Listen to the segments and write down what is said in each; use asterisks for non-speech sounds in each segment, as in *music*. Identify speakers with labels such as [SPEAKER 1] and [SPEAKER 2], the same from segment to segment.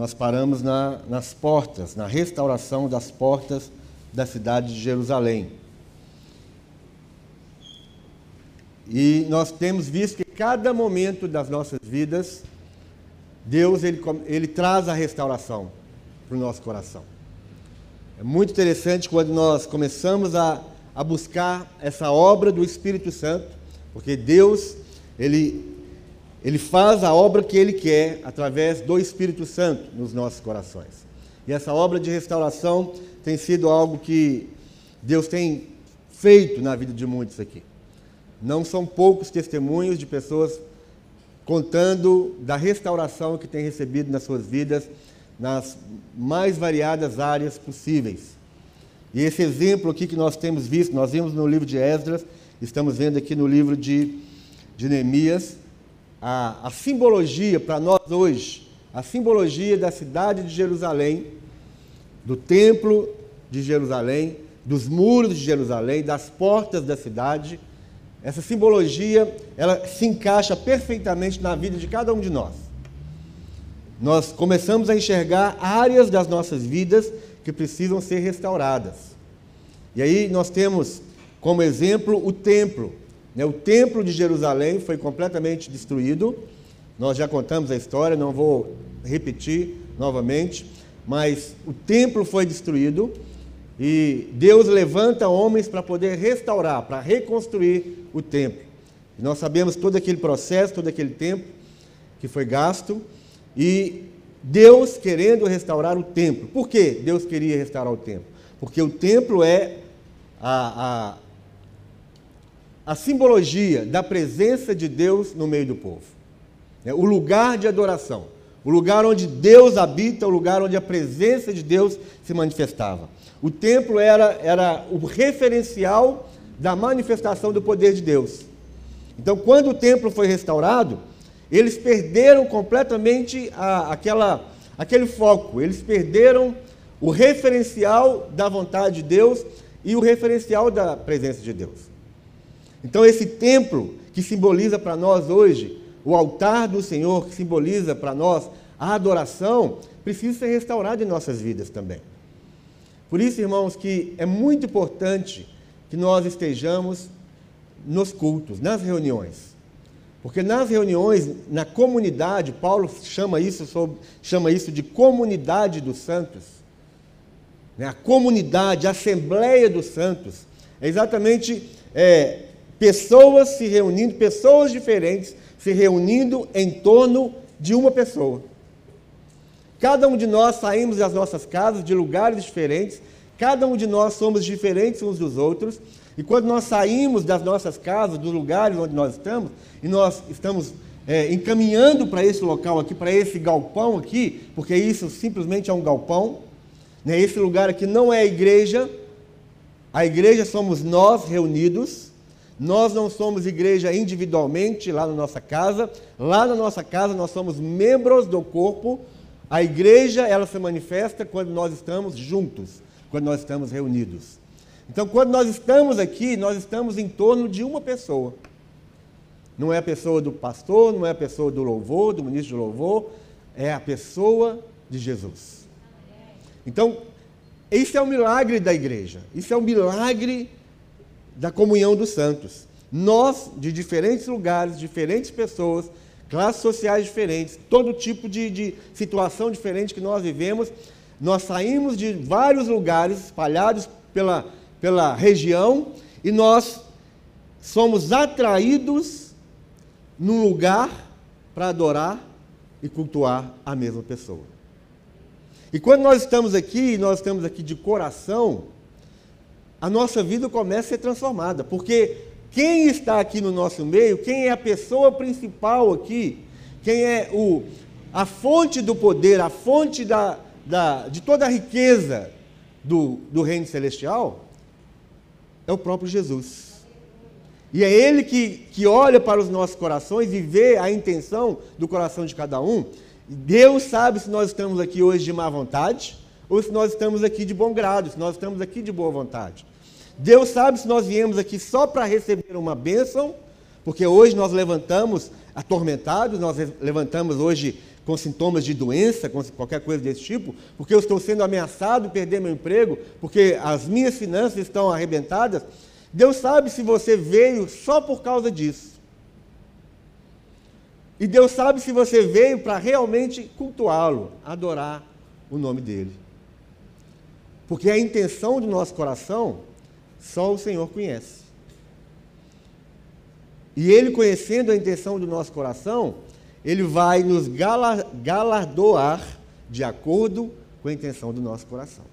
[SPEAKER 1] nós paramos na, nas portas, na restauração das portas da cidade de Jerusalém. E nós temos visto que cada momento das nossas vidas, Deus ele, ele traz a restauração para o nosso coração. É muito interessante quando nós começamos a, a buscar essa obra do Espírito Santo, porque Deus ele, ele faz a obra que Ele quer através do Espírito Santo nos nossos corações. E essa obra de restauração tem sido algo que Deus tem feito na vida de muitos aqui. Não são poucos testemunhos de pessoas contando da restauração que têm recebido nas suas vidas nas mais variadas áreas possíveis. E esse exemplo aqui que nós temos visto, nós vimos no livro de Esdras, estamos vendo aqui no livro de, de Neemias, a, a simbologia para nós hoje, a simbologia da cidade de Jerusalém, do templo de Jerusalém, dos muros de Jerusalém, das portas da cidade, essa simbologia, ela se encaixa perfeitamente na vida de cada um de nós. Nós começamos a enxergar áreas das nossas vidas que precisam ser restauradas. E aí nós temos como exemplo o templo. Né? O templo de Jerusalém foi completamente destruído. Nós já contamos a história, não vou repetir novamente, mas o templo foi destruído e Deus levanta homens para poder restaurar, para reconstruir o templo. E nós sabemos todo aquele processo, todo aquele tempo que foi gasto. E Deus querendo restaurar o templo. Por que Deus queria restaurar o templo? Porque o templo é a, a, a simbologia da presença de Deus no meio do povo. É o lugar de adoração. O lugar onde Deus habita, o lugar onde a presença de Deus se manifestava. O templo era, era o referencial da manifestação do poder de Deus. Então, quando o templo foi restaurado, eles perderam completamente a, aquela, aquele foco, eles perderam o referencial da vontade de Deus e o referencial da presença de Deus. Então, esse templo que simboliza para nós hoje o altar do Senhor, que simboliza para nós a adoração, precisa ser restaurado em nossas vidas também. Por isso, irmãos, que é muito importante que nós estejamos nos cultos, nas reuniões. Porque nas reuniões, na comunidade, Paulo chama isso, sobre, chama isso de comunidade dos santos. Né? A comunidade, a assembleia dos santos. É exatamente é, pessoas se reunindo, pessoas diferentes se reunindo em torno de uma pessoa. Cada um de nós saímos das nossas casas, de lugares diferentes, cada um de nós somos diferentes uns dos outros, e quando nós saímos das nossas casas, dos lugares onde nós estamos, e nós estamos é, encaminhando para esse local aqui, para esse galpão aqui, porque isso simplesmente é um galpão, né? esse lugar aqui não é a igreja, a igreja somos nós reunidos, nós não somos igreja individualmente lá na nossa casa, lá na nossa casa nós somos membros do corpo a igreja, ela se manifesta quando nós estamos juntos, quando nós estamos reunidos. Então, quando nós estamos aqui, nós estamos em torno de uma pessoa. Não é a pessoa do pastor, não é a pessoa do louvor, do ministro de louvor, é a pessoa de Jesus. Então, isso é o milagre da igreja, isso é o milagre da comunhão dos santos. Nós, de diferentes lugares, diferentes pessoas, classes sociais diferentes, todo tipo de, de situação diferente que nós vivemos. Nós saímos de vários lugares espalhados pela, pela região e nós somos atraídos num lugar para adorar e cultuar a mesma pessoa. E quando nós estamos aqui, nós estamos aqui de coração, a nossa vida começa a ser transformada, porque quem está aqui no nosso meio, quem é a pessoa principal aqui, quem é o, a fonte do poder, a fonte da, da, de toda a riqueza do, do reino celestial, é o próprio Jesus. E é Ele que, que olha para os nossos corações e vê a intenção do coração de cada um. Deus sabe se nós estamos aqui hoje de má vontade ou se nós estamos aqui de bom grado, se nós estamos aqui de boa vontade. Deus sabe se nós viemos aqui só para receber uma bênção, porque hoje nós levantamos atormentados, nós levantamos hoje com sintomas de doença, com qualquer coisa desse tipo, porque eu estou sendo ameaçado de perder meu emprego, porque as minhas finanças estão arrebentadas. Deus sabe se você veio só por causa disso. E Deus sabe se você veio para realmente cultuá-lo, adorar o nome dele. Porque a intenção do nosso coração, só o Senhor conhece. E Ele, conhecendo a intenção do nosso coração, Ele vai nos galardoar de acordo com a intenção do nosso coração.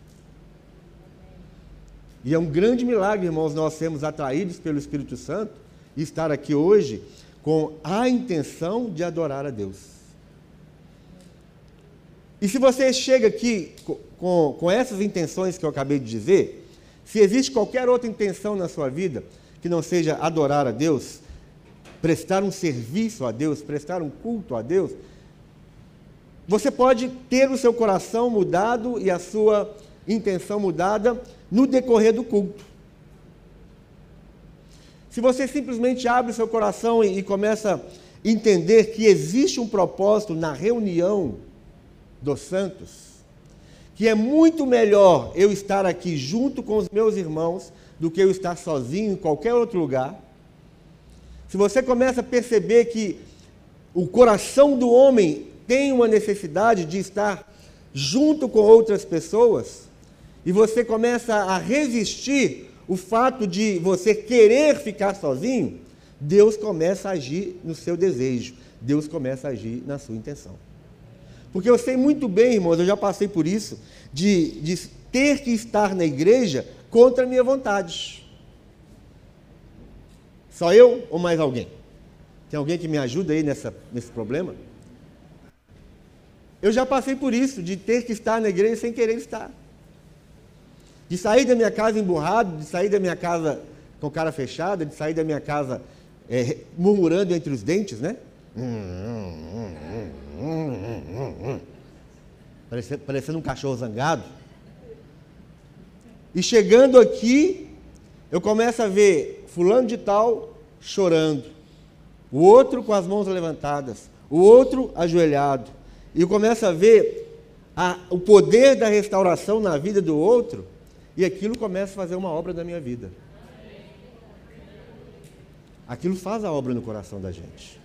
[SPEAKER 1] E é um grande milagre, irmãos, nós sermos atraídos pelo Espírito Santo e estar aqui hoje com a intenção de adorar a Deus. E se você chega aqui com, com essas intenções que eu acabei de dizer, se existe qualquer outra intenção na sua vida que não seja adorar a Deus, prestar um serviço a Deus, prestar um culto a Deus, você pode ter o seu coração mudado e a sua intenção mudada no decorrer do culto. Se você simplesmente abre o seu coração e, e começa a entender que existe um propósito na reunião dos santos, que é muito melhor eu estar aqui junto com os meus irmãos do que eu estar sozinho em qualquer outro lugar. Se você começa a perceber que o coração do homem tem uma necessidade de estar junto com outras pessoas, e você começa a resistir o fato de você querer ficar sozinho, Deus começa a agir no seu desejo, Deus começa a agir na sua intenção. Porque eu sei muito bem, irmãos, eu já passei por isso, de, de ter que estar na igreja contra a minha vontade. Só eu ou mais alguém? Tem alguém que me ajuda aí nessa, nesse problema? Eu já passei por isso, de ter que estar na igreja sem querer estar de sair da minha casa emburrado, de sair da minha casa com cara fechada, de sair da minha casa é, murmurando entre os dentes, né? Parecendo, parecendo um cachorro zangado. E chegando aqui, eu começo a ver fulano de tal chorando, o outro com as mãos levantadas, o outro ajoelhado. E eu começo a ver a, o poder da restauração na vida do outro e aquilo começa a fazer uma obra na minha vida. Aquilo faz a obra no coração da gente.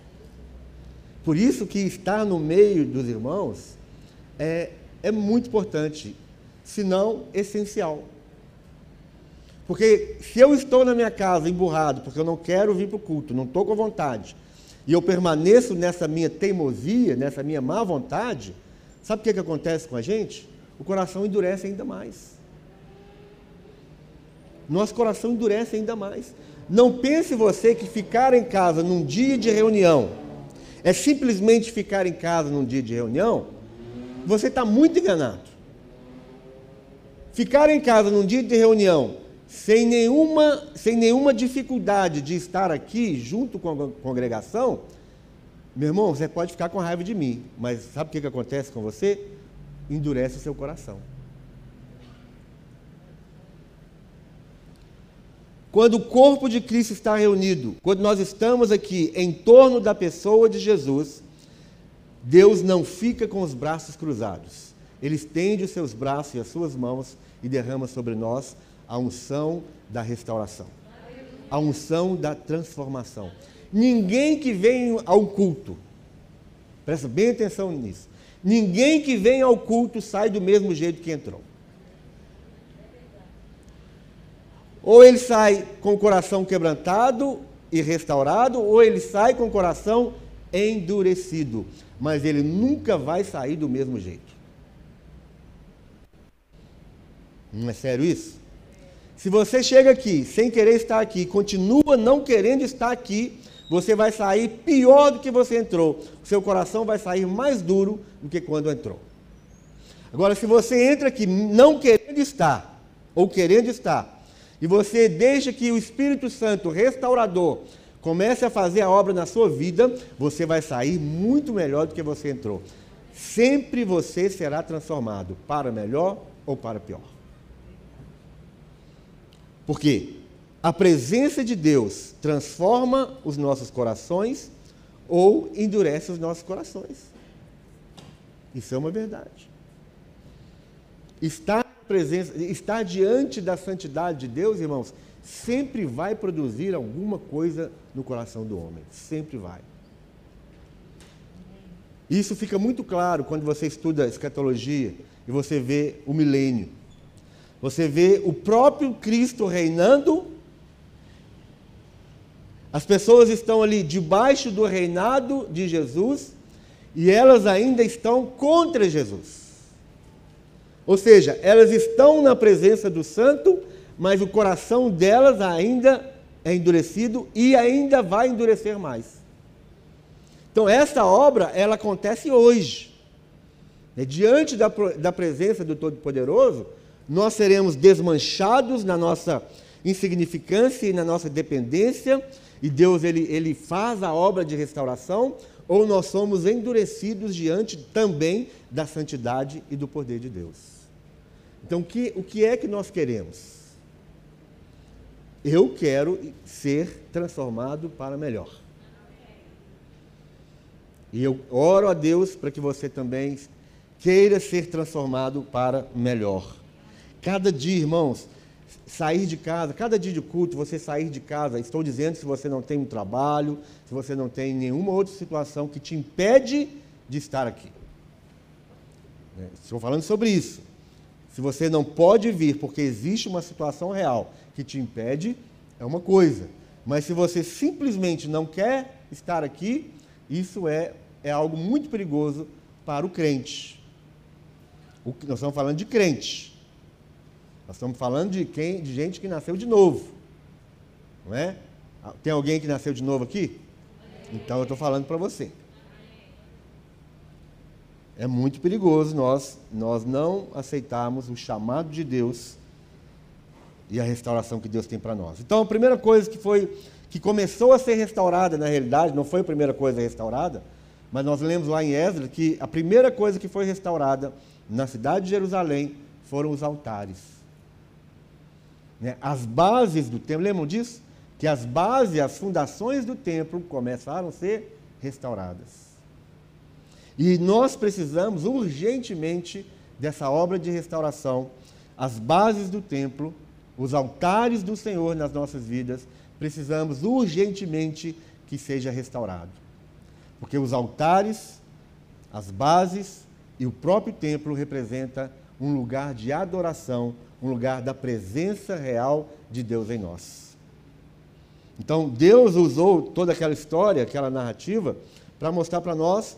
[SPEAKER 1] Por isso que estar no meio dos irmãos é, é muito importante, se não essencial. Porque se eu estou na minha casa emburrado, porque eu não quero vir para o culto, não estou com vontade, e eu permaneço nessa minha teimosia, nessa minha má vontade, sabe o que, que acontece com a gente? O coração endurece ainda mais nosso coração endurece ainda mais. Não pense você que ficar em casa num dia de reunião é simplesmente ficar em casa num dia de reunião. Você está muito enganado. Ficar em casa num dia de reunião sem nenhuma, sem nenhuma dificuldade de estar aqui junto com a congregação, meu irmão, você pode ficar com raiva de mim, mas sabe o que, que acontece com você? Endurece o seu coração. Quando o corpo de Cristo está reunido, quando nós estamos aqui em torno da pessoa de Jesus, Deus não fica com os braços cruzados. Ele estende os seus braços e as suas mãos e derrama sobre nós a unção da restauração, a unção da transformação. Ninguém que vem ao culto, presta bem atenção nisso, ninguém que vem ao culto sai do mesmo jeito que entrou. Ou ele sai com o coração quebrantado e restaurado, ou ele sai com o coração endurecido. Mas ele nunca vai sair do mesmo jeito. Não é sério isso? Se você chega aqui sem querer estar aqui, continua não querendo estar aqui, você vai sair pior do que você entrou. Seu coração vai sair mais duro do que quando entrou. Agora, se você entra aqui não querendo estar, ou querendo estar, e você deixa que o Espírito Santo restaurador comece a fazer a obra na sua vida, você vai sair muito melhor do que você entrou. Sempre você será transformado para melhor ou para pior. Porque a presença de Deus transforma os nossos corações ou endurece os nossos corações. Isso é uma verdade. Estar presença, estar diante da santidade de Deus, irmãos, sempre vai produzir alguma coisa no coração do homem. Sempre vai. Isso fica muito claro quando você estuda escatologia e você vê o milênio. Você vê o próprio Cristo reinando. As pessoas estão ali debaixo do reinado de Jesus e elas ainda estão contra Jesus. Ou seja, elas estão na presença do santo, mas o coração delas ainda é endurecido e ainda vai endurecer mais. Então, essa obra, ela acontece hoje. É, diante da, da presença do Todo-Poderoso, nós seremos desmanchados na nossa insignificância e na nossa dependência, e Deus ele, ele faz a obra de restauração, ou nós somos endurecidos diante também da santidade e do poder de Deus. Então, que, o que é que nós queremos? Eu quero ser transformado para melhor. E eu oro a Deus para que você também queira ser transformado para melhor. Cada dia, irmãos, sair de casa, cada dia de culto, você sair de casa, estou dizendo se você não tem um trabalho, se você não tem nenhuma outra situação que te impede de estar aqui. É, estou falando sobre isso. Se você não pode vir porque existe uma situação real que te impede, é uma coisa. Mas se você simplesmente não quer estar aqui, isso é, é algo muito perigoso para o crente. O, nós estamos falando de crente. Nós estamos falando de quem, de gente que nasceu de novo. Não é? Tem alguém que nasceu de novo aqui? Então eu estou falando para você. É muito perigoso nós, nós não aceitarmos o chamado de Deus e a restauração que Deus tem para nós. Então, a primeira coisa que foi que começou a ser restaurada, na realidade, não foi a primeira coisa restaurada, mas nós lemos lá em Esdras que a primeira coisa que foi restaurada na cidade de Jerusalém foram os altares. Né? As bases do templo, lembram disso? Que as bases, as fundações do templo começaram a ser restauradas. E nós precisamos urgentemente dessa obra de restauração, as bases do templo, os altares do Senhor nas nossas vidas, precisamos urgentemente que seja restaurado. Porque os altares, as bases e o próprio templo representa um lugar de adoração, um lugar da presença real de Deus em nós. Então, Deus usou toda aquela história, aquela narrativa, para mostrar para nós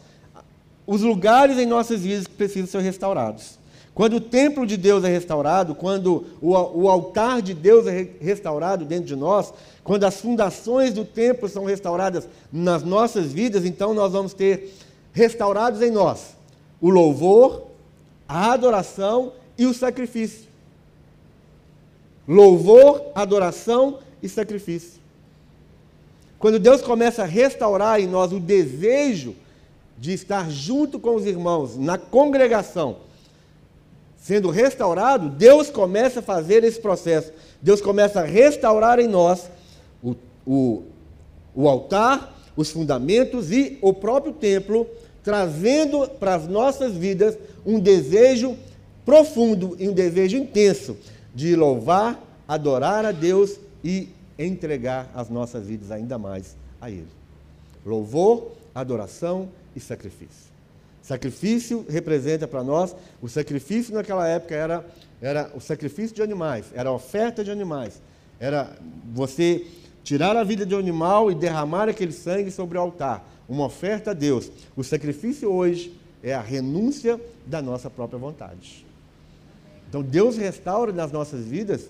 [SPEAKER 1] os lugares em nossas vidas que precisam ser restaurados. Quando o templo de Deus é restaurado, quando o, o, altar de Deus é restaurado dentro de nós, quando as fundações do templo são restauradas nas nossas vidas, então nós vamos ter restaurados em nós o louvor, a adoração e o sacrifício. Louvor, adoração e sacrifício. Quando Deus começa a restaurar em nós o desejo de estar junto com os irmãos na congregação, sendo restaurado, Deus começa a fazer esse processo. Deus começa a restaurar em nós o, o, o altar, os fundamentos e o próprio templo, trazendo para as nossas vidas um desejo profundo e um desejo intenso de louvar, adorar a Deus e entregar as nossas vidas ainda mais a Ele. Louvor, adoração e sacrifício. Sacrifício representa para nós, o sacrifício naquela época era, era o sacrifício de animais, era a oferta de animais. Era você tirar a vida de um animal e derramar aquele sangue sobre o altar, uma oferta a Deus. O sacrifício hoje é a renúncia da nossa própria vontade. Então Deus restaura nas nossas vidas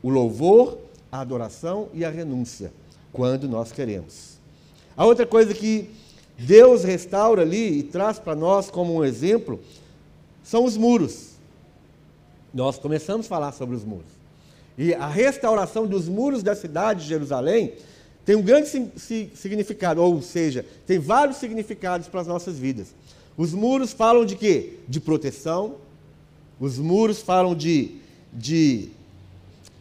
[SPEAKER 1] o louvor, a adoração e a renúncia, quando nós queremos. A outra coisa que Deus restaura ali e traz para nós como um exemplo são os muros. Nós começamos a falar sobre os muros. E a restauração dos muros da cidade de Jerusalém tem um grande significado, ou seja, tem vários significados para as nossas vidas. Os muros falam de quê? De proteção. Os muros falam de, de,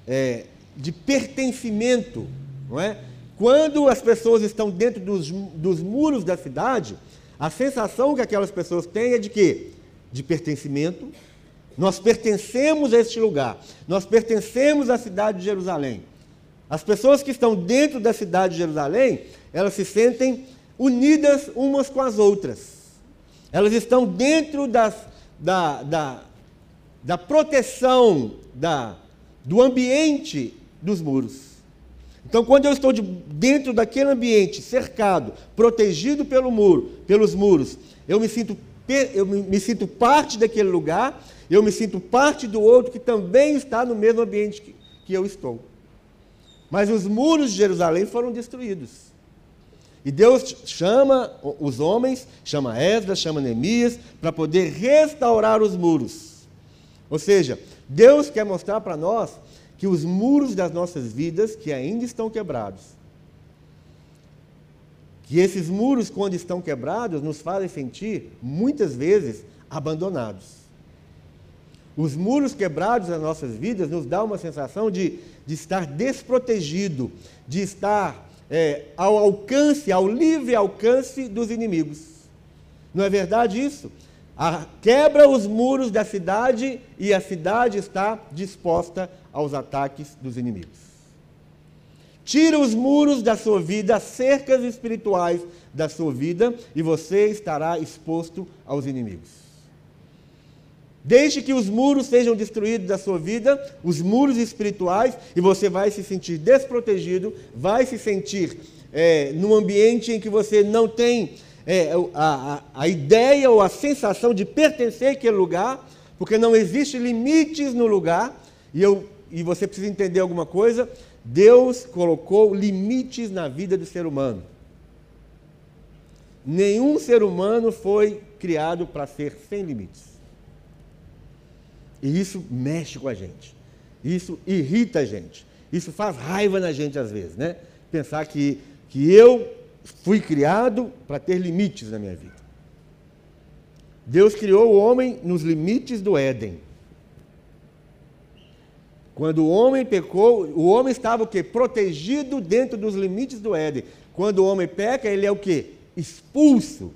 [SPEAKER 1] é, de pertencimento, não é? Quando as pessoas estão dentro dos, dos muros da cidade, A sensação que aquelas pessoas têm é de quê? De pertencimento. Nós pertencemos a este lugar. Nós pertencemos à cidade de Jerusalém. As pessoas que estão dentro da cidade de Jerusalém, elas se sentem unidas umas com as outras. Elas estão dentro das, da, da, da proteção da, do ambiente dos muros. Então, quando eu estou de, dentro daquele ambiente, cercado, protegido pelo muro, pelos muros, eu me sinto eu me, sinto parte daquele lugar, eu me sinto parte do outro que também está no mesmo ambiente que, que eu estou. Mas os muros de Jerusalém foram destruídos. E Deus chama os homens, chama Esdras, chama Neemias, para poder restaurar os muros. Ou seja, Deus quer mostrar para nós que os muros das nossas vidas, que ainda estão quebrados, que esses muros, quando estão quebrados, nos fazem sentir, muitas vezes, abandonados. Os muros quebrados das nossas vidas nos dão uma sensação de, de estar desprotegido, de estar é, ao alcance, ao livre alcance dos inimigos. Não é verdade isso? A, quebra os muros da cidade e a cidade está disposta aos ataques dos inimigos. Tira os muros da sua vida, as cercas espirituais da sua vida, e você estará exposto aos inimigos. Deixe que os muros sejam destruídos da sua vida, os muros espirituais, e você vai se sentir desprotegido, vai se sentir é, num ambiente em que você não tem é, a, a, a ideia ou a sensação de pertencer àquele lugar, porque não existe limites no lugar, e, eu, e você precisa entender alguma coisa, Deus colocou limites na vida do ser humano. Nenhum ser humano foi criado para ser sem limites. E isso mexe com a gente. Isso irrita a gente. Isso faz raiva na gente às vezes, né? Pensar que, que eu fui criado para ter limites na minha vida. Deus criou o homem nos limites do Éden. Quando o homem pecou, o homem estava o quê? Protegido dentro dos limites do Éden. Quando o homem peca, ele é o quê? Expulso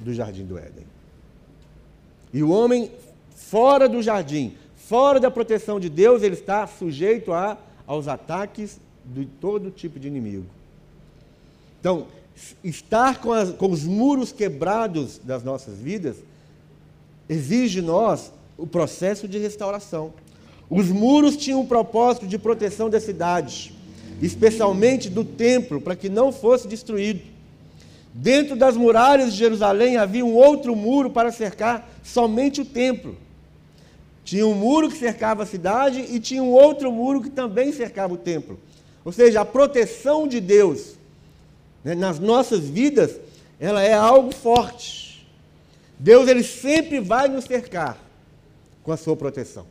[SPEAKER 1] do jardim do Éden. E o homem fora do jardim, fora da proteção de Deus, ele está sujeito a, aos ataques de todo tipo de inimigo. Então, estar com, as, com os muros quebrados das nossas vidas exige de nós o processo de restauração. Os muros tinham um propósito de proteção da cidade, especialmente do templo, para que não fosse destruído. Dentro das muralhas de Jerusalém havia um outro muro para cercar somente o templo. Tinha um muro que cercava a cidade e tinha um outro muro que também cercava o templo. Ou seja, a proteção de Deus né, nas nossas vidas, ela é algo forte. Deus ele sempre vai nos cercar com a sua proteção.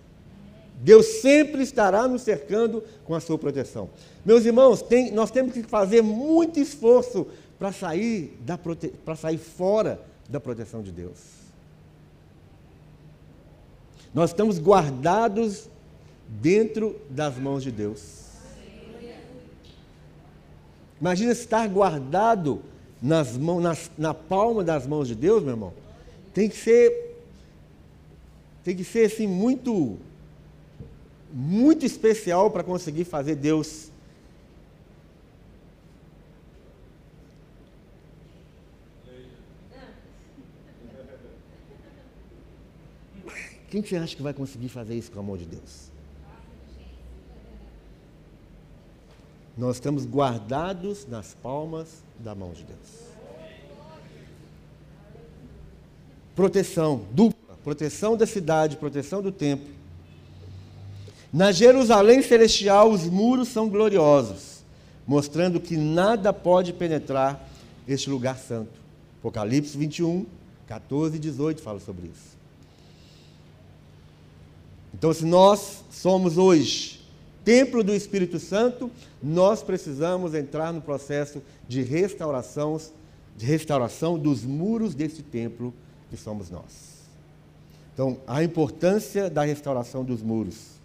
[SPEAKER 1] Deus sempre estará nos cercando com a sua proteção. Meus irmãos, tem, nós temos que fazer muito esforço para sair, da sair fora da proteção de Deus. Nós estamos guardados dentro das mãos de Deus. Imagina estar guardado nas mãos, nas, na palma das mãos de Deus, meu irmão. Tem que ser, tem que ser assim muito, muito especial para conseguir fazer Deus Quem você acha que vai conseguir fazer isso com a mão de Deus? Nós estamos guardados nas palmas da mão de Deus. Proteção dupla, proteção da cidade, proteção do templo. Na Jerusalém celestial, os muros são gloriosos, mostrando que nada pode penetrar este lugar santo. Apocalipse 21, 14 e 18 fala sobre isso. Então, se nós somos hoje templo do Espírito Santo, nós precisamos entrar no processo de restauração, de restauração dos muros desse templo que somos nós. Então, a importância da restauração dos muros.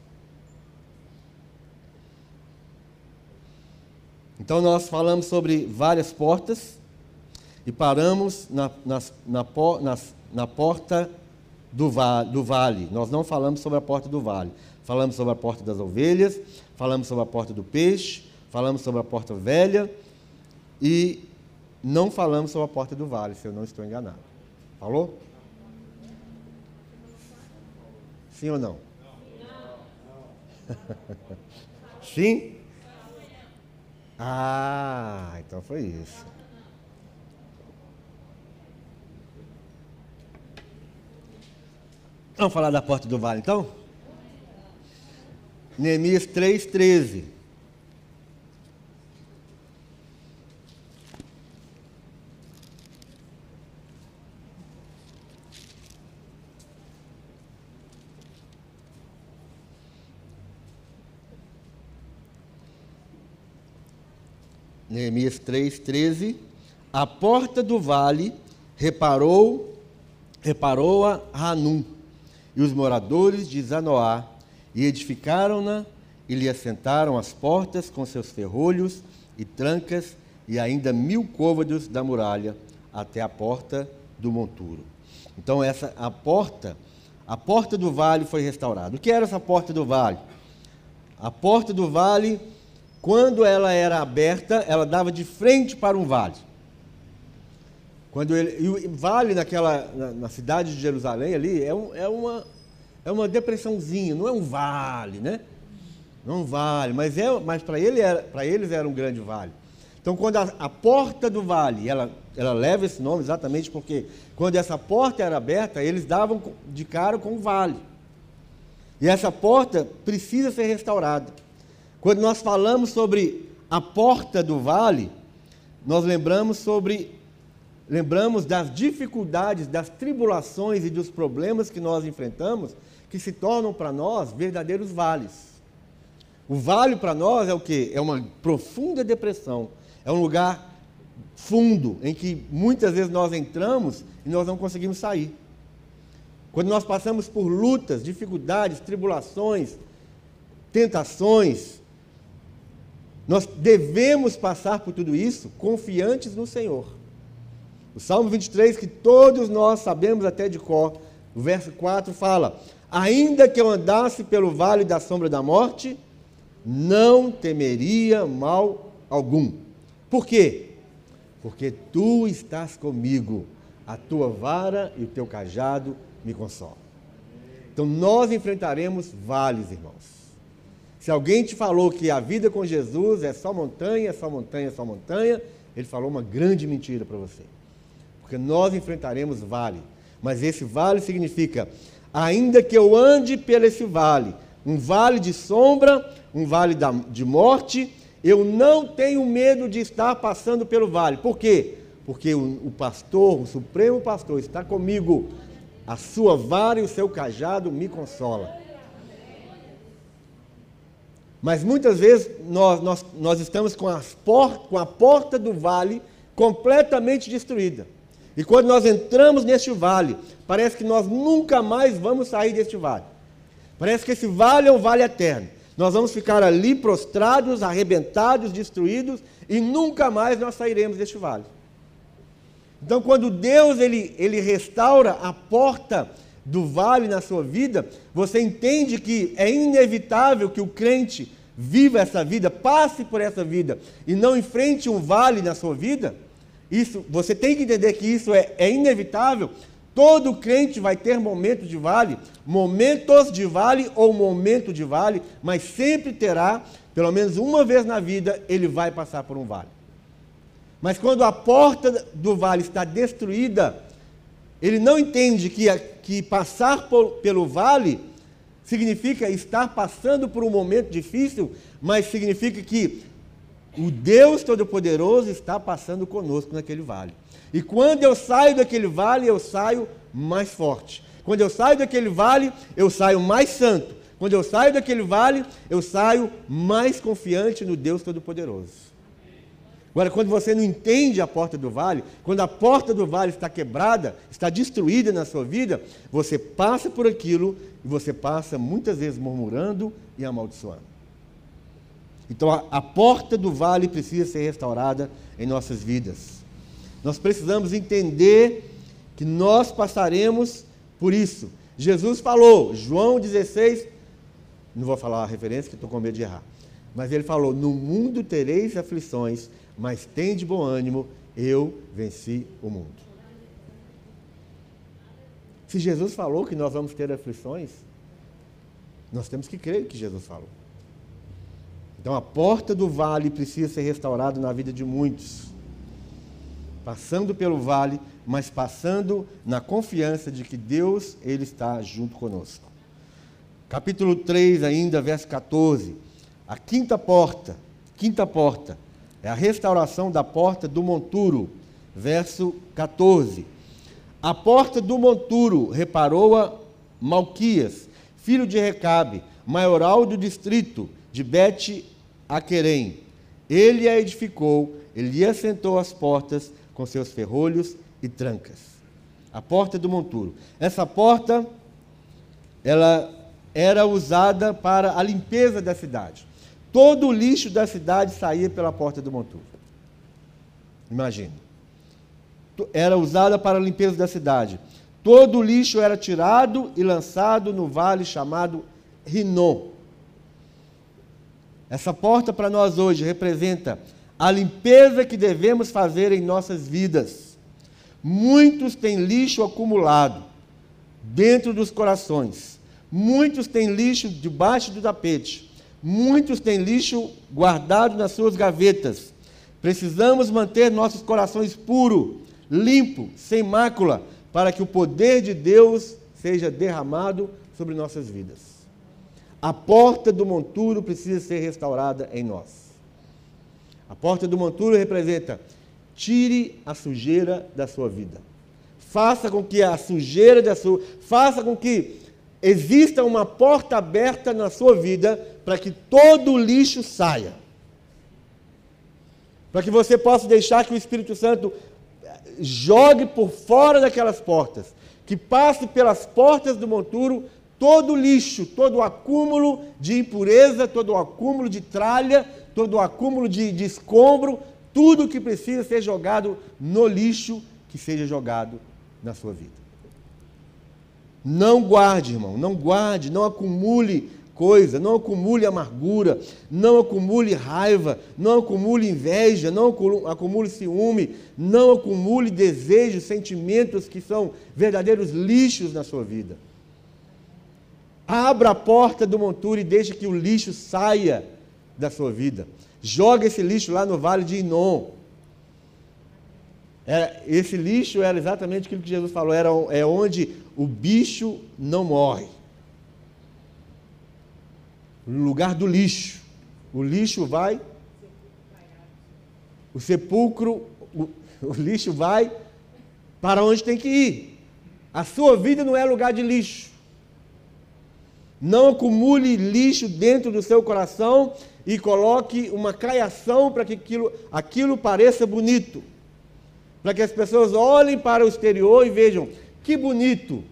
[SPEAKER 1] Então, nós falamos sobre várias portas. e paramos na, na, na, na porta do, va do vale. Nós não falamos sobre a porta do vale. Falamos sobre a porta das ovelhas, falamos sobre a porta do peixe, falamos sobre a porta velha e não falamos sobre a porta do vale, se eu não estou enganado. Falou? Sim ou não? *laughs* Sim? Ah, então foi isso. Vamos falar da porta do vale então? Neemias 3,13. Neemias 3,13. A porta do vale reparou, reparou-a Hanum e os moradores de Zanoá, e edificaram-na e lhe assentaram as portas com seus ferrolhos e trancas, e ainda mil côvados da muralha até a porta do monturo. Então essa a porta, a porta do vale foi restaurada. O que era essa porta do vale? A porta do vale, quando ela era aberta, ela dava de frente para um vale. Quando ele, e o vale naquela, na, na, cidade de Jerusalém ali é, um, é, uma, é uma depressãozinha, não é um vale, né? Não é vale, mas, é, mas para ele eles era um grande vale. Então, quando a, a, porta do vale, ela, ela leva esse nome exatamente porque quando essa porta era aberta, eles davam de cara com o vale. E essa porta precisa ser restaurada. Quando nós falamos sobre a porta do vale, nós lembramos sobre lembramos das dificuldades, das tribulações e dos problemas que nós enfrentamos, que se tornam para nós verdadeiros vales. O vale para nós é o que? É uma profunda depressão. É um lugar fundo em que muitas vezes nós entramos e nós não conseguimos sair. Quando nós passamos por lutas, dificuldades, tribulações, tentações, nós devemos passar por tudo isso confiantes no Senhor. O Salmo 23, que todos nós sabemos até de cor, o verso 4 fala: Ainda que eu andasse pelo vale da sombra da morte, não temeria mal algum. Por quê? Porque tu estás comigo, a tua vara e o teu cajado me consolam. Então nós enfrentaremos vales, irmãos. Se alguém te falou que a vida com Jesus é só montanha, só montanha, só montanha, ele falou uma grande mentira para você porque nós enfrentaremos vale. Mas esse vale significa, ainda que eu ande por esse vale, um vale de sombra, um vale de morte, eu não tenho medo de estar passando pelo vale. Por quê? Porque o, o pastor, o supremo pastor, está comigo. A sua vara e o seu cajado me consolam. Mas muitas vezes nós, nós, nós estamos com, as port, com a porta do vale completamente destruída. E quando nós entramos neste vale, parece que nós nunca mais vamos sair deste vale. Parece que esse vale é um vale eterno. Nós vamos ficar ali prostrados, arrebentados, destruídos e nunca mais nós sairemos deste vale. Então, quando Deus ele, ele restaura a porta do vale na sua vida, você entende que é inevitável que o crente viva essa vida, passe por essa vida e não enfrente um vale na sua vida. Isso, você tem que entender que isso é, é inevitável. Todo crente vai ter momentos de vale, momentos de vale ou momento de vale, mas sempre terá, pelo menos uma vez na vida, ele vai passar por um vale. Mas quando a porta do vale está destruída, ele não entende que, que passar por, pelo vale significa estar passando por um momento difícil, mas significa que o Deus Todo-Poderoso está passando conosco naquele vale. E quando eu saio daquele vale, eu saio mais forte. Quando eu saio daquele vale, eu saio mais santo. Quando eu saio daquele vale, eu saio mais confiante no Deus Todo-Poderoso. Agora, quando você não entende a porta do vale, quando a porta do vale está quebrada, está destruída na sua vida, você passa por aquilo e você passa muitas vezes murmurando e amaldiçoando. Então a, a porta do vale precisa ser restaurada em nossas vidas. Nós precisamos entender que nós passaremos por isso. Jesus falou, João 16, não vou falar a referência que estou com medo de errar, mas ele falou: No mundo tereis aflições, mas tem de bom ânimo, eu venci o mundo. Se Jesus falou que nós vamos ter aflições, nós temos que crer que Jesus falou. Então a porta do vale precisa ser restaurada na vida de muitos. Passando pelo vale, mas passando na confiança de que Deus ele está junto conosco. Capítulo 3 ainda, verso 14. A quinta porta, quinta porta, é a restauração da porta do monturo, verso 14. A porta do monturo reparou-a Malquias, filho de Recabe, maioral do distrito de Bet Aquerem. Ele a edificou, ele assentou as portas com seus ferrolhos e trancas. A porta do monturo. Essa porta, ela era usada para a limpeza da cidade. Todo o lixo da cidade saía pela porta do monturo. Imagina era usada para a limpeza da cidade. Todo o lixo era tirado e lançado no vale chamado Rinom. Essa porta para nós hoje representa a limpeza que devemos fazer em nossas vidas. Muitos têm lixo acumulado dentro dos corações. Muitos têm lixo debaixo do tapete. Muitos têm lixo guardado nas suas gavetas. Precisamos manter nossos corações puros limpo, sem mácula, para que o poder de Deus seja derramado sobre nossas vidas. A porta do monturo precisa ser restaurada em nós. A porta do monturo representa tire a sujeira da sua vida. Faça com que a sujeira da sua, faça com que exista uma porta aberta na sua vida para que todo o lixo saia. Para que você possa deixar que o Espírito Santo jogue por fora daquelas portas, que passe pelas portas do monturo todo o lixo, todo o acúmulo de impureza, todo o acúmulo de tralha, todo o acúmulo de, de escombro, tudo que precisa ser jogado no lixo, que seja jogado na sua vida. Não guarde, irmão, não guarde, não acumule coisa, não acumule amargura, não acumule raiva, não acumule inveja, não acumule ciúme, não acumule desejos, sentimentos que são verdadeiros lixos na sua vida. Abra a porta do monturo e deixe que o lixo saia da sua vida. Joga esse lixo lá no vale de Inon. É, esse lixo era exatamente aquilo que Jesus falou, era, é onde o bicho não morre no lugar do lixo. O lixo vai, o sepulcro, o, o lixo vai para onde tem que ir. A sua vida não é lugar de lixo. Não acumule lixo dentro do seu coração e coloque uma caiação para que aquilo, aquilo pareça bonito. Para que as pessoas olhem para o exterior e vejam que bonito,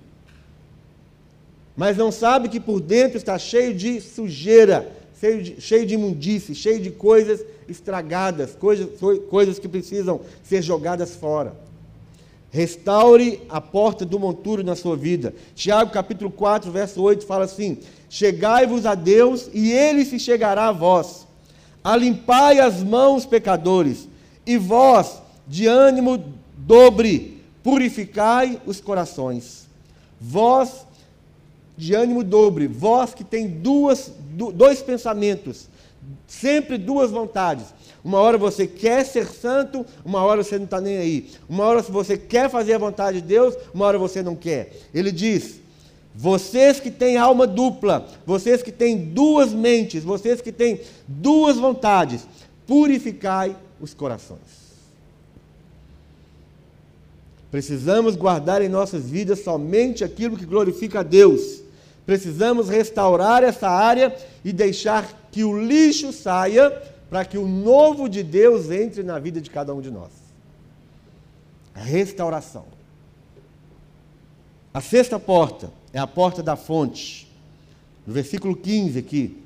[SPEAKER 1] mas não sabe que por dentro está cheio de sujeira, cheio de, cheio de imundície, cheio de coisas estragadas, coisas, coisas que precisam ser jogadas fora. Restaure a porta do monturo na sua vida. Tiago capítulo 4, verso 8 fala assim: Chegai-vos a Deus e ele se chegará a vós. Alimpai as mãos, pecadores, e vós, de ânimo dobre, purificai os corações. Vós, de ânimo dobre, vós que tem duas, dois pensamentos, sempre duas vontades. Uma hora você quer ser santo, uma hora você não está nem aí. Uma hora você quer fazer a vontade de Deus, uma hora você não quer. Ele diz: vocês que têm alma dupla, vocês que têm duas mentes, vocês que têm duas vontades, purificai os corações. Precisamos guardar em nossas vidas somente aquilo que glorifica a Deus. Precisamos restaurar essa área e deixar que o lixo saia para que o novo de Deus entre na vida de cada um de nós. restauração. A sexta porta é a porta da fonte. No versículo 15 aqui.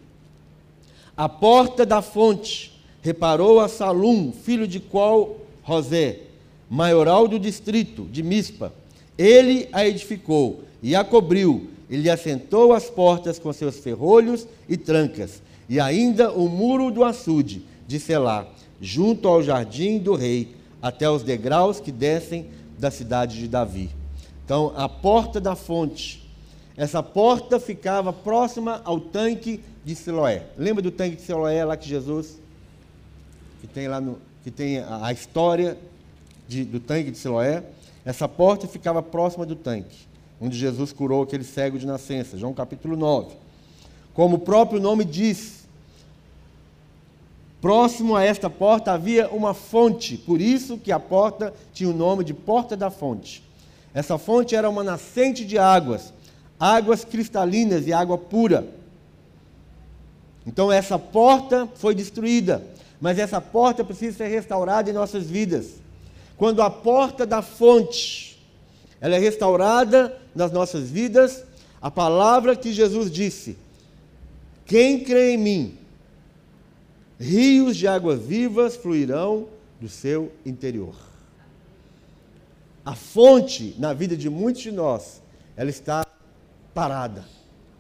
[SPEAKER 1] A porta da fonte reparou a Salum, filho de qual José, maioral do distrito de Mispa. Ele a edificou e a cobriu, e lhe assentou as portas com seus ferrolhos e trancas, e ainda o muro do açude de Selá, junto ao jardim do rei, até os degraus que descem da cidade de Davi. Então, a porta da fonte. Essa porta ficava próxima ao tanque de Siloé. Lembra do tanque de Siloé lá que Jesus, que tem lá no, que tem a, a história de, do tanque de Siloé? Essa porta ficava próxima do tanque, onde Jesus curou aquele cego de nascença, João capítulo 9. Como o próprio nome diz, próximo a esta porta havia uma fonte, por isso que a porta tinha o nome de Porta da Fonte. Essa fonte era uma nascente de águas, águas cristalinas e água pura. Então essa porta foi destruída, mas essa porta precisa ser restaurada em nossas vidas. Quando a porta da fonte ela é restaurada nas nossas vidas, a palavra que Jesus disse: Quem crê em mim, rios de águas vivas fluirão do seu interior. A fonte na vida de muitos de nós, ela está parada.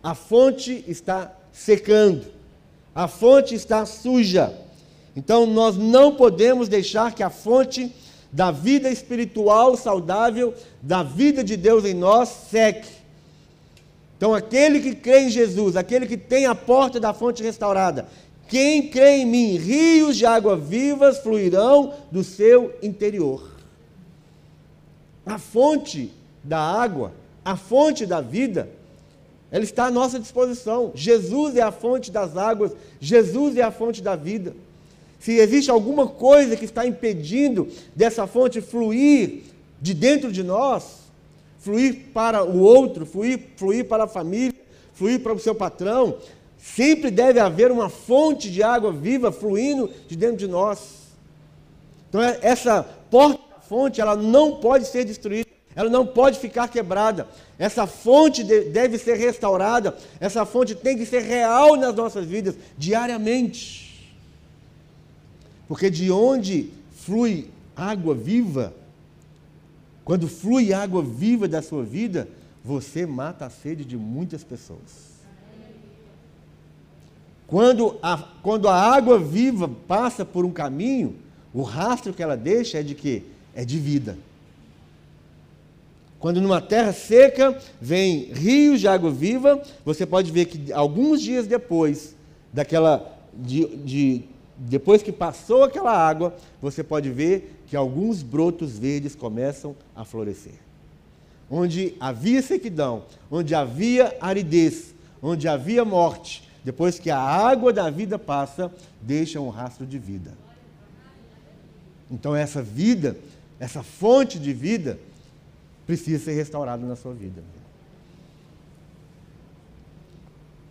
[SPEAKER 1] A fonte está secando. A fonte está suja. Então nós não podemos deixar que a fonte da vida espiritual saudável, da vida de Deus em nós, seque. Então aquele que crê em Jesus, aquele que tem a porta da fonte restaurada, quem crê em mim, rios de água vivas fluirão do seu interior. A fonte da água, a fonte da vida, ela está à nossa disposição. Jesus é a fonte das águas, Jesus é a fonte da vida. Se existe alguma coisa que está impedindo dessa fonte fluir de dentro de nós, fluir para o outro, fluir, fluir para a família, fluir para o seu patrão, sempre deve haver uma fonte de água viva fluindo de dentro de nós. Então, é, essa porta fonte ela não pode ser destruída, ela não pode ficar quebrada. Essa fonte deve ser restaurada, essa fonte tem que ser real nas nossas vidas, diariamente. Porque de onde flui água viva, quando flui água viva da sua vida, você mata a sede de muitas pessoas. Quando a, quando a água viva passa por um caminho, o rastro que ela deixa é de que é de vida. Quando numa terra seca vem rios de água viva, você pode ver que alguns dias depois daquela de, de, depois que passou aquela água, você pode ver que alguns brotos verdes começam a florescer. Onde havia sequidão, onde havia aridez, onde havia morte, depois que a água da vida passa, deixa um rastro de vida. Então essa vida essa fonte de vida, precisa ser restaurada na sua vida.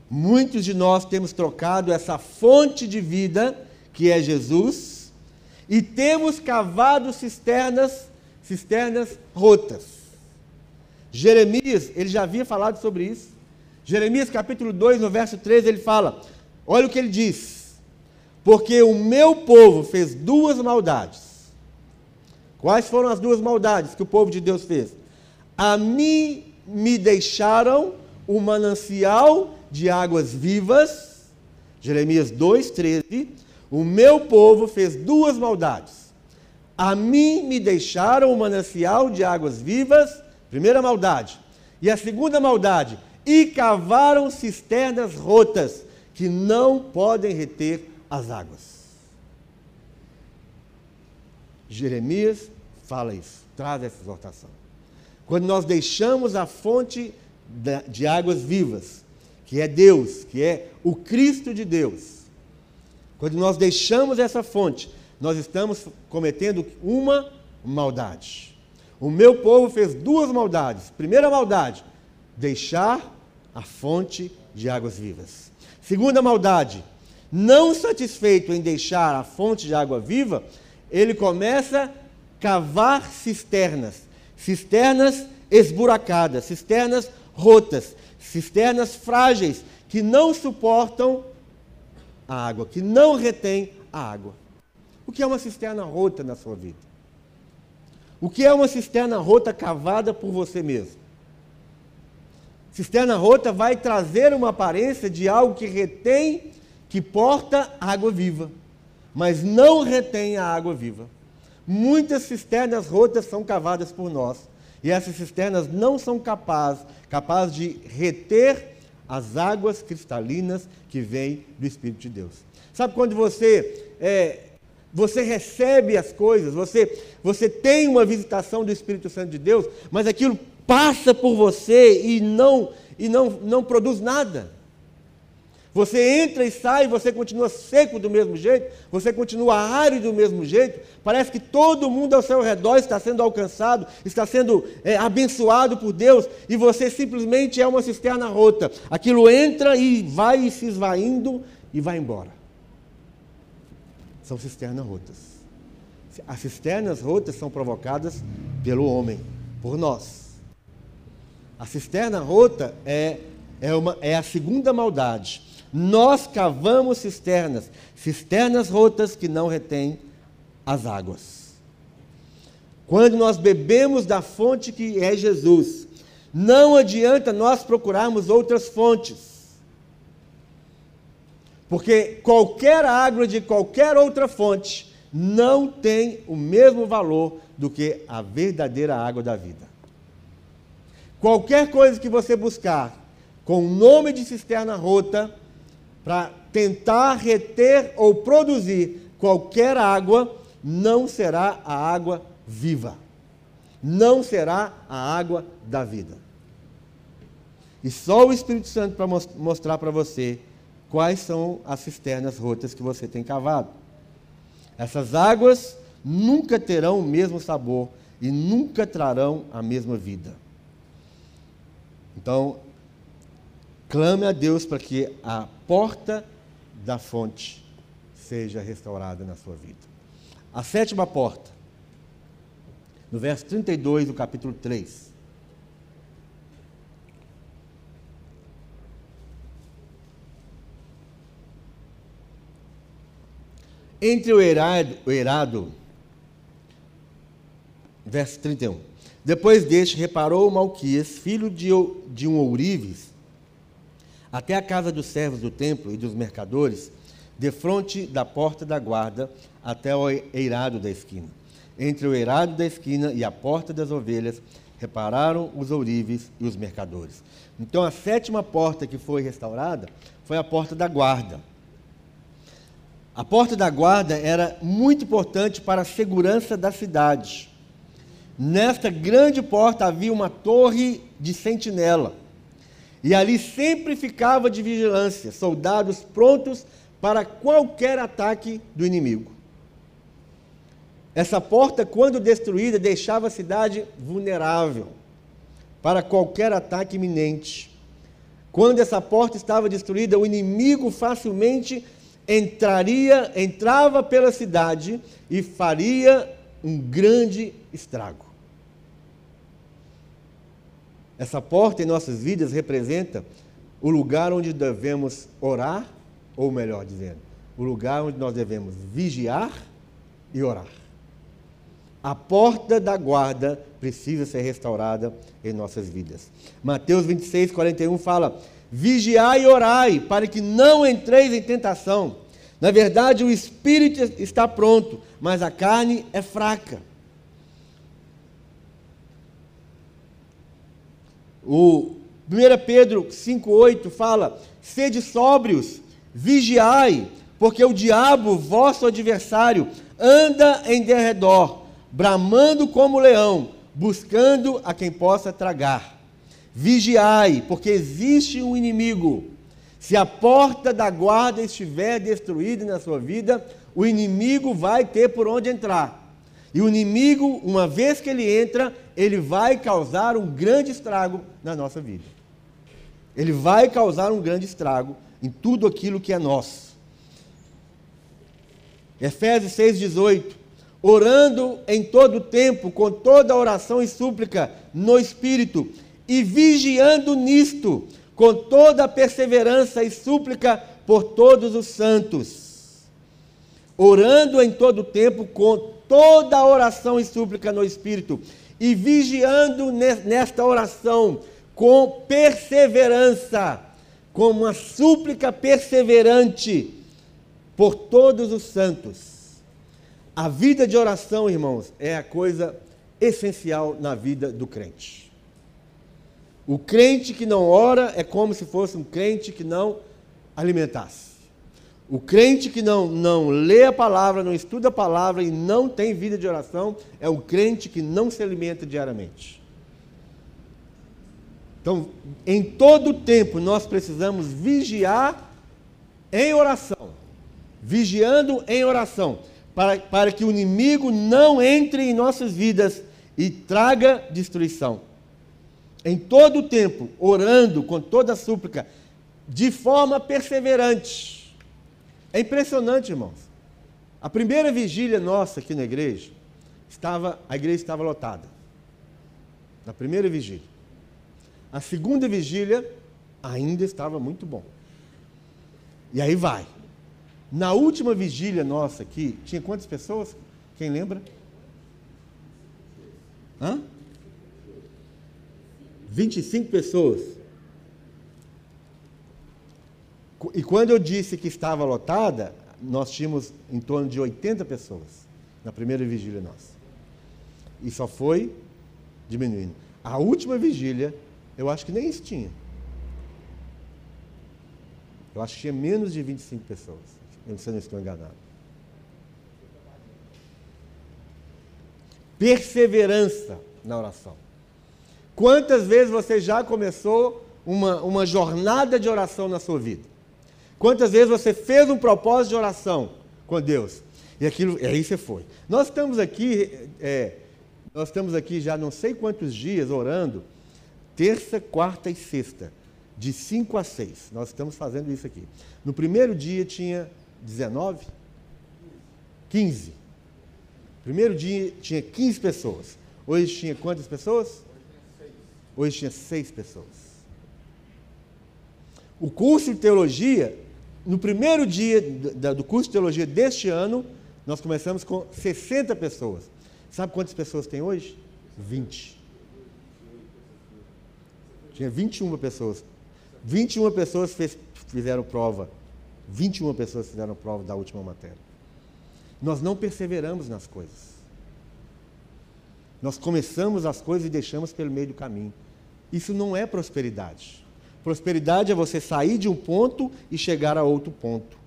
[SPEAKER 1] Muitos de nós temos trocado essa fonte de vida, que é Jesus, e temos cavado cisternas, cisternas rotas. Jeremias, ele já havia falado sobre isso. Jeremias capítulo 2, no verso 13, ele fala: Olha o que ele diz. Porque o meu povo fez duas maldades. Quais foram as duas maldades que o povo de Deus fez? A mim me deixaram o manancial de águas vivas, Jeremias 2,13. O meu povo fez duas maldades. A mim me deixaram o manancial de águas vivas, primeira maldade. E a segunda maldade, e cavaram cisternas rotas, que não podem reter as águas. Jeremias fala isso, traz essa exortação. Quando nós deixamos a fonte de águas vivas, que é Deus, que é o Cristo de Deus, quando nós deixamos essa fonte, nós estamos cometendo uma maldade. O meu povo fez duas maldades. Primeira maldade, deixar a fonte de águas vivas. Segunda maldade, não satisfeito em deixar a fonte de água viva, ele começa a cavar cisternas, cisternas esburacadas, cisternas rotas, cisternas frágeis que não suportam a água, que não retém a água. O que é uma cisterna rota na sua vida? O que é uma cisterna rota cavada por você mesmo? Cisterna rota vai trazer uma aparência de algo que retém, que porta água viva, mas não retém a água viva. Muitas cisternas rotas são cavadas por nós, e essas cisternas não são capazes, capazes de reter as águas cristalinas que vêm do Espírito de Deus. Sabe quando você é, você recebe as coisas, você, você tem uma visitação do Espírito Santo de Deus, mas aquilo passa por você e não, e não, não produz nada. Você entra e sai, você continua seco do mesmo jeito, você continua árido do mesmo jeito. Parece que todo mundo ao seu redor está sendo alcançado, está sendo é, abençoado por Deus, e você simplesmente é uma cisterna rota. Aquilo entra e vai se esvaindo e vai embora. São cisternas rotas. As cisternas rotas são provocadas pelo homem, por nós. A cisterna rota é, é, uma, é a segunda maldade. Nós cavamos cisternas, cisternas rotas que não retêm as águas. Quando nós bebemos da fonte que é Jesus, não adianta nós procurarmos outras fontes. Porque qualquer água de qualquer outra fonte não tem o mesmo valor do que a verdadeira água da vida. Qualquer coisa que você buscar com o nome de cisterna rota, para tentar reter ou produzir qualquer água, não será a água viva. Não será a água da vida. E só o Espírito Santo para mostrar para você quais são as cisternas rotas que você tem cavado. Essas águas nunca terão o mesmo sabor e nunca trarão a mesma vida. Então, clame a Deus para que a porta da fonte seja restaurada na sua vida. A sétima porta, no verso 32 do capítulo 3. Entre o erado, o erado, verso 31. Depois deste, reparou Malquias, filho de, de um ourives, até a casa dos servos do templo e dos mercadores, defronte da porta da guarda, até o eirado da esquina. Entre o eirado da esquina e a porta das ovelhas, repararam os ourives e os mercadores. Então, a sétima porta que foi restaurada foi a porta da guarda. A porta da guarda era muito importante para a segurança da cidade. Nesta grande porta havia uma torre de sentinela. E ali sempre ficava de vigilância, soldados prontos para qualquer ataque do inimigo. Essa porta, quando destruída, deixava a cidade vulnerável para qualquer ataque iminente. Quando essa porta estava destruída, o inimigo facilmente entraria, entrava pela cidade e faria um grande estrago. Essa porta em nossas vidas representa o lugar onde devemos orar, ou melhor dizendo, o lugar onde nós devemos vigiar e orar. A porta da guarda precisa ser restaurada em nossas vidas. Mateus 26, 41 fala: Vigiai e orai, para que não entreis em tentação. Na verdade, o espírito está pronto, mas a carne é fraca. O 1 Pedro 5,8 fala: sede sóbrios, vigiai, porque o diabo, vosso adversário, anda em derredor, bramando como leão, buscando a quem possa tragar. Vigiai, porque existe um inimigo. Se a porta da guarda estiver destruída na sua vida, o inimigo vai ter por onde entrar. E o inimigo, uma vez que ele entra, ele vai causar um grande estrago na nossa vida. Ele vai causar um grande estrago em tudo aquilo que é nosso. Efésios 6,18. Orando em todo tempo, com toda oração e súplica no Espírito, e vigiando nisto, com toda perseverança e súplica por todos os santos orando em todo tempo com toda oração e súplica no Espírito, e vigiando nesta oração com perseverança, com uma súplica perseverante por todos os santos. A vida de oração, irmãos, é a coisa essencial na vida do crente. O crente que não ora é como se fosse um crente que não alimentasse. O crente que não, não lê a palavra, não estuda a palavra e não tem vida de oração é o crente que não se alimenta diariamente. Então, em todo tempo, nós precisamos vigiar em oração. Vigiando em oração. Para, para que o inimigo não entre em nossas vidas e traga destruição. Em todo tempo, orando com toda a súplica, de forma perseverante é impressionante, irmãos. A primeira vigília nossa aqui na igreja, estava, a igreja estava lotada. Na primeira vigília. A segunda vigília ainda estava muito bom. E aí vai. Na última vigília nossa aqui, tinha quantas pessoas? Quem lembra? Hã? 25 pessoas. E quando eu disse que estava lotada, nós tínhamos em torno de 80 pessoas na primeira vigília nossa. E só foi diminuindo. A última vigília, eu acho que nem isso tinha. Eu acho que tinha menos de 25 pessoas, se eu não estou enganado. Perseverança na oração. Quantas vezes você já começou uma, uma jornada de oração na sua vida? Quantas vezes você fez um propósito de oração com Deus? E aquilo, e aí você foi. Nós estamos aqui, é, nós estamos aqui já não sei quantos dias orando, terça, quarta e sexta, de 5 a 6. Nós estamos fazendo isso aqui. No primeiro dia tinha 19, 15. Primeiro dia tinha 15 pessoas. Hoje tinha quantas pessoas? Hoje tinha seis pessoas. O curso de teologia no primeiro dia do curso de teologia deste ano, nós começamos com 60 pessoas. Sabe quantas pessoas tem hoje? 20. Tinha 21 pessoas. 21 pessoas fez, fizeram prova. 21 pessoas fizeram prova da última matéria. Nós não perseveramos nas coisas. Nós começamos as coisas e deixamos pelo meio do caminho. Isso não é prosperidade. Prosperidade é você sair de um ponto e chegar a outro ponto.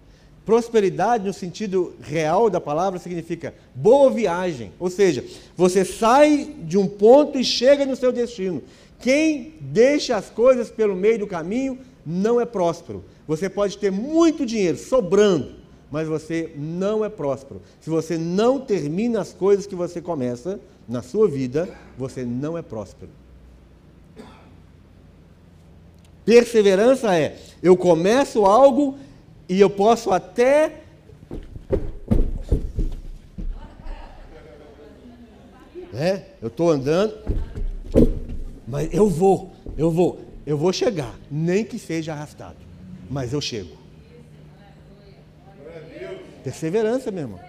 [SPEAKER 1] Prosperidade, no sentido real da palavra, significa boa viagem. Ou seja, você sai de um ponto e chega no seu destino. Quem deixa as coisas pelo meio do caminho não é próspero. Você pode ter muito dinheiro sobrando, mas você não é próspero. Se você não termina as coisas que você começa na sua vida, você não é próspero. Perseverança é eu começo algo e eu posso até É, eu estou andando, mas eu vou, eu vou, eu vou chegar, nem que seja arrastado, mas eu chego. Perseverança, meu irmão.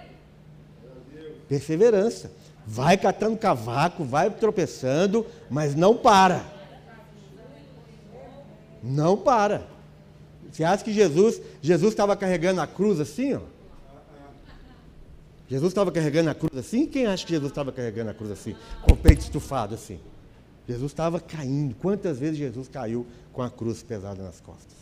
[SPEAKER 1] Perseverança. Vai catando cavaco, vai tropeçando, mas não para. Não para. Você acha que Jesus, Jesus estava carregando a cruz assim, ó? Jesus estava carregando a cruz assim? Quem acha que Jesus estava carregando a cruz assim? Com o peito estufado assim? Jesus estava caindo. Quantas vezes Jesus caiu com a cruz pesada nas costas?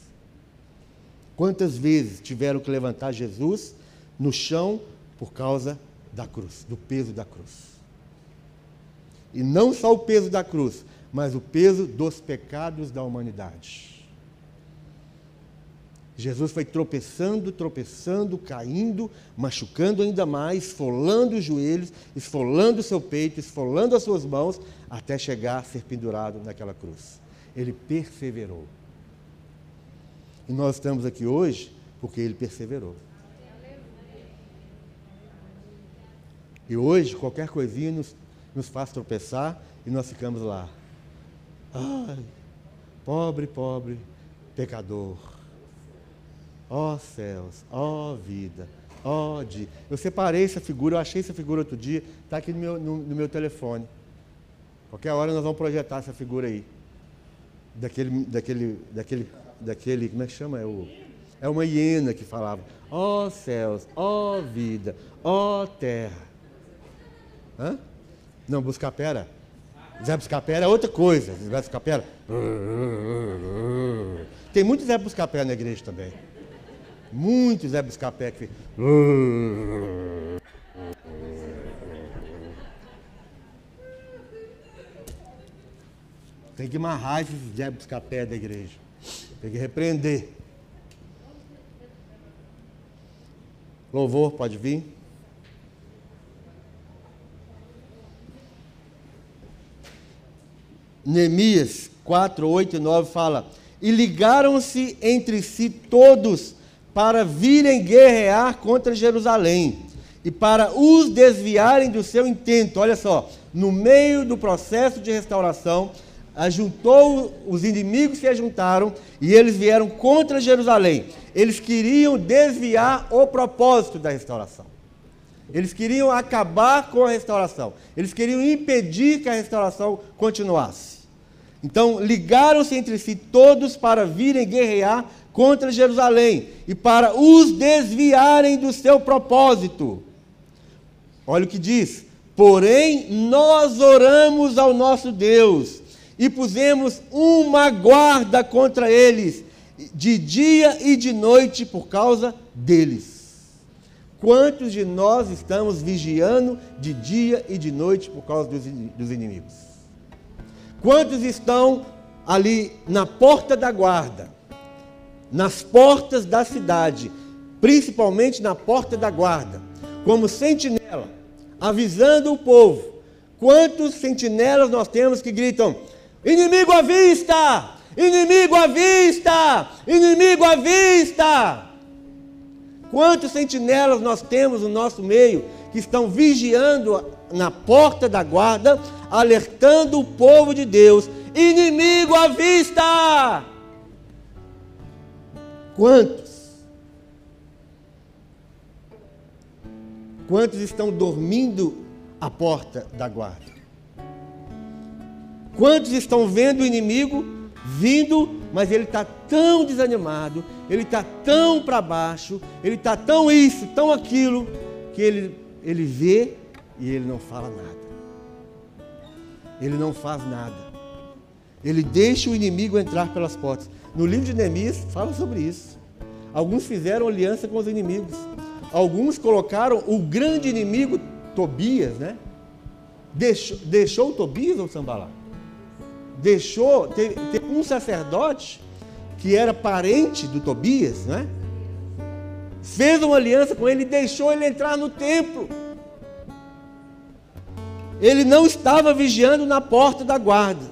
[SPEAKER 1] Quantas vezes tiveram que levantar Jesus no chão por causa da cruz, do peso da cruz? E não só o peso da cruz, mas o peso dos pecados da humanidade. Jesus foi tropeçando, tropeçando, caindo, machucando ainda mais, esfolando os joelhos, esfolando o seu peito, esfolando as suas mãos, até chegar a ser pendurado naquela cruz. Ele perseverou. E nós estamos aqui hoje porque ele perseverou. E hoje, qualquer coisinha nos, nos faz tropeçar e nós ficamos lá. Ai, pobre, pobre, pecador Ó oh, céus, ó oh, vida, Ó oh, dia. Eu separei essa figura, eu achei essa figura outro dia, está aqui no meu, no, no meu telefone. Qualquer hora nós vamos projetar essa figura aí. Daquele, daquele, daquele, daquele, como é que chama? É, o, é uma hiena que falava, ó oh, céus, ó oh, vida, ó terra. Hã? Não, Buscapera. Zé Buscapera é outra coisa. Zé Buscapera. Tem muitos Zé Buscapera na igreja também. Muitos Zé Buscapé que Tem que amarrar esses Zé Buscapé da igreja. Tem que repreender. Louvor, pode vir. Neemias 4, 8 e 9 fala: E ligaram-se entre si todos para virem guerrear contra Jerusalém e para os desviarem do seu intento. Olha só, no meio do processo de restauração, ajuntou os inimigos se ajuntaram e eles vieram contra Jerusalém. Eles queriam desviar o propósito da restauração. Eles queriam acabar com a restauração. Eles queriam impedir que a restauração continuasse. Então, ligaram-se entre si todos para virem guerrear contra Jerusalém e para os desviarem do seu propósito. Olha o que diz: Porém, nós oramos ao nosso Deus e pusemos uma guarda contra eles, de dia e de noite, por causa deles. Quantos de nós estamos vigiando de dia e de noite por causa dos, inimigos? Quantos estão ali na porta da guarda, nas portas da cidade, principalmente na porta da guarda, como sentinela, avisando o povo. Quantos sentinelas nós temos que gritam: inimigo à vista! Inimigo à vista! Inimigo à vista! Quantos sentinelas nós temos no nosso meio que estão vigiando na porta da guarda, alertando o povo de Deus: inimigo à vista! Quantos? Quantos estão dormindo à porta da guarda? Quantos estão vendo o inimigo vindo, mas ele está tão desanimado, ele está tão para baixo, ele está tão isso, tão aquilo, que ele, ele vê e ele não fala nada. Ele não faz nada. Ele deixa o inimigo entrar pelas portas. No livro de Neemias fala sobre isso. Alguns fizeram aliança com os inimigos. Alguns colocaram o grande inimigo Tobias, né? Deixou, deixou Tobias ou Sambalá? Deixou, teve, teve, um sacerdote que era parente do Tobias, né? Fez uma aliança com ele e deixou ele entrar no templo. Ele não estava vigiando na porta da guarda.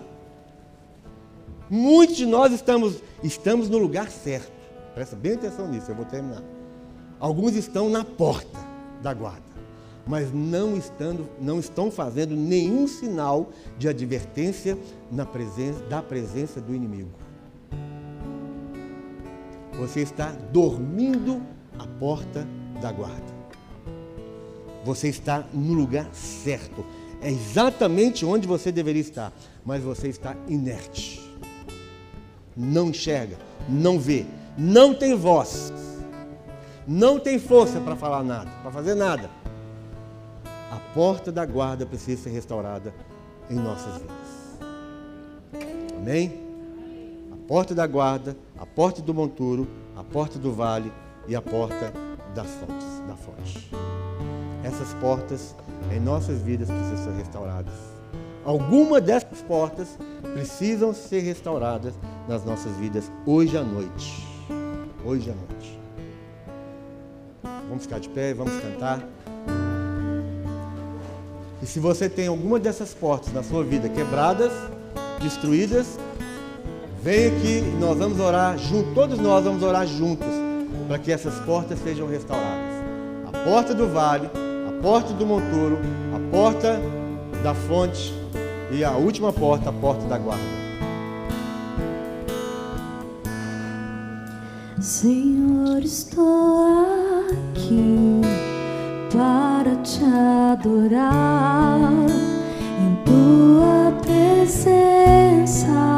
[SPEAKER 1] Muitos de nós estamos, estamos no lugar certo. Presta bem atenção nisso, eu vou terminar. Alguns estão na porta da guarda, mas não, estando, não estão fazendo nenhum sinal de advertência na presença, da presença do inimigo. Você está dormindo à porta da guarda. Você está no lugar certo. É exatamente onde você deveria estar, mas você está inerte. Não enxerga, não vê, não tem voz, não tem força para falar nada, para fazer nada. A porta da guarda precisa ser restaurada em nossas vidas. Amém? A porta da guarda, a porta do monturo, a porta do vale e a porta das fontes, da fonte. Essas portas em nossas vidas precisam ser restauradas. Alguma dessas portas precisam ser restauradas nas nossas vidas hoje à noite. Hoje à noite. Vamos ficar de pé, vamos cantar. E se você tem alguma dessas portas na sua vida quebradas, destruídas, vem aqui, nós vamos orar juntos, todos nós vamos orar juntos, para que essas portas sejam restauradas. A porta do vale, porta do monturo, a porta da fonte e a última porta, a porta da guarda.
[SPEAKER 2] Senhor, estou aqui. para te adorar em tua presença.